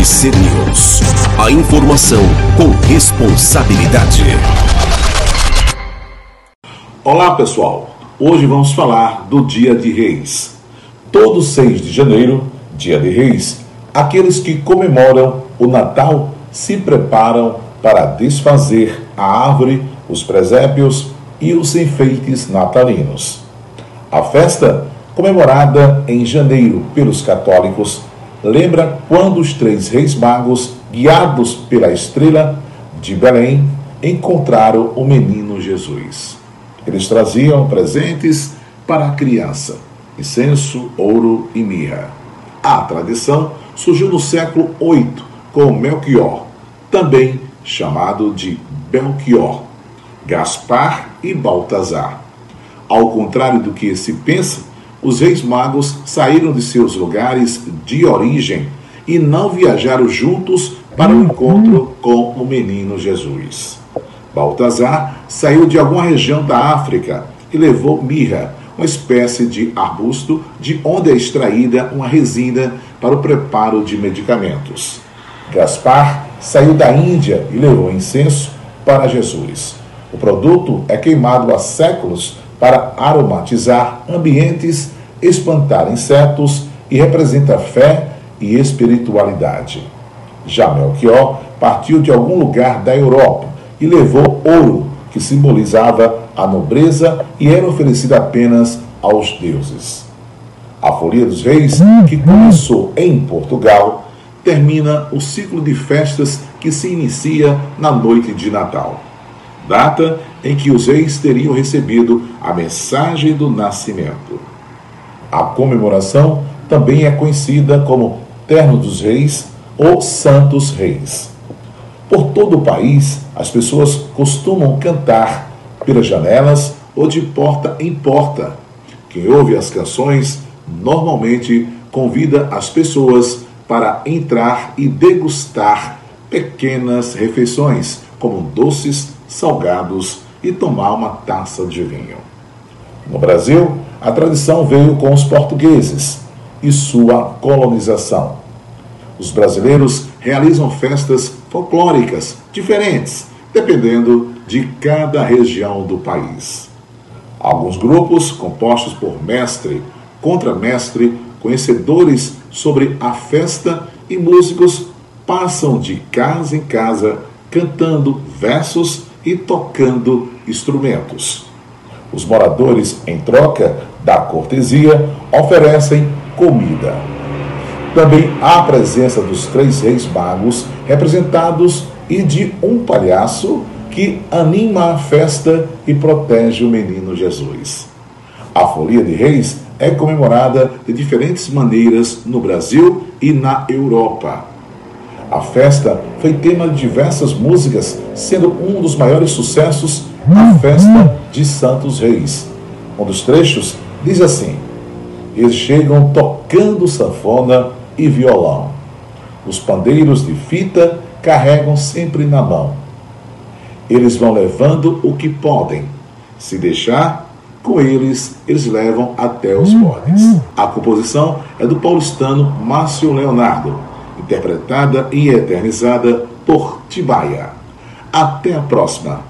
RC News. A informação com responsabilidade. Olá pessoal, hoje vamos falar do Dia de Reis. Todo 6 de janeiro, Dia de Reis, aqueles que comemoram o Natal se preparam para desfazer a árvore, os presépios e os enfeites natalinos. A festa, comemorada em janeiro pelos católicos, lembra quando os três reis magos, guiados pela estrela de Belém, encontraram o menino Jesus. Eles traziam presentes para a criança: incenso, ouro e mirra. A tradição surgiu no século VIII com Melchior, também chamado de Belchior, Gaspar e Baltazar. Ao contrário do que se pensa, os reis magos saíram de seus lugares de origem e não viajaram juntos para o encontro com o menino Jesus. Baltazar saiu de alguma região da África e levou mirra, uma espécie de arbusto de onde é extraída uma resina para o preparo de medicamentos. Gaspar saiu da Índia e levou incenso para Jesus. O produto é queimado há séculos para aromatizar ambientes, espantar insetos e representa fé e espiritualidade. Já Melchior partiu de algum lugar da Europa e levou ouro, que simbolizava a nobreza e era oferecida apenas aos deuses. A Folia dos Reis, que começou em Portugal, termina o ciclo de festas que se inicia na noite de Natal, data em que os reis teriam recebido a mensagem do nascimento. A comemoração também é conhecida como Terno dos Reis ou Santos Reis. Por todo o país, as pessoas costumam cantar pelas janelas ou de porta em porta. Quem ouve as canções normalmente convida as pessoas para entrar e degustar pequenas refeições, como doces, salgados e tomar uma taça de vinho. No Brasil, a tradição veio com os portugueses e sua colonização. Os brasileiros realizam festas folclóricas diferentes, dependendo de cada região do país. Alguns grupos, compostos por mestre, contramestre, conhecedores sobre a festa e músicos passam de casa em casa cantando versos e tocando instrumentos. Os moradores, em troca da cortesia, oferecem comida. Também há a presença dos três reis magos representados e de um palhaço que anima a festa e protege o menino Jesus. A Folia de Reis é comemorada de diferentes maneiras no Brasil e na Europa. A festa foi tema de diversas músicas, sendo um dos maiores sucessos a Festa de Santos Reis. Um dos trechos diz assim: Eles chegam tocando sanfona e violão. Os pandeiros de fita carregam sempre na mão. Eles vão levando o que podem. Se deixar, com eles, eles levam até os bodes. A composição é do paulistano Márcio Leonardo, interpretada e eternizada por Tibaia. Até a próxima.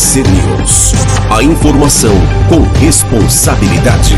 RC News. A informação com responsabilidade.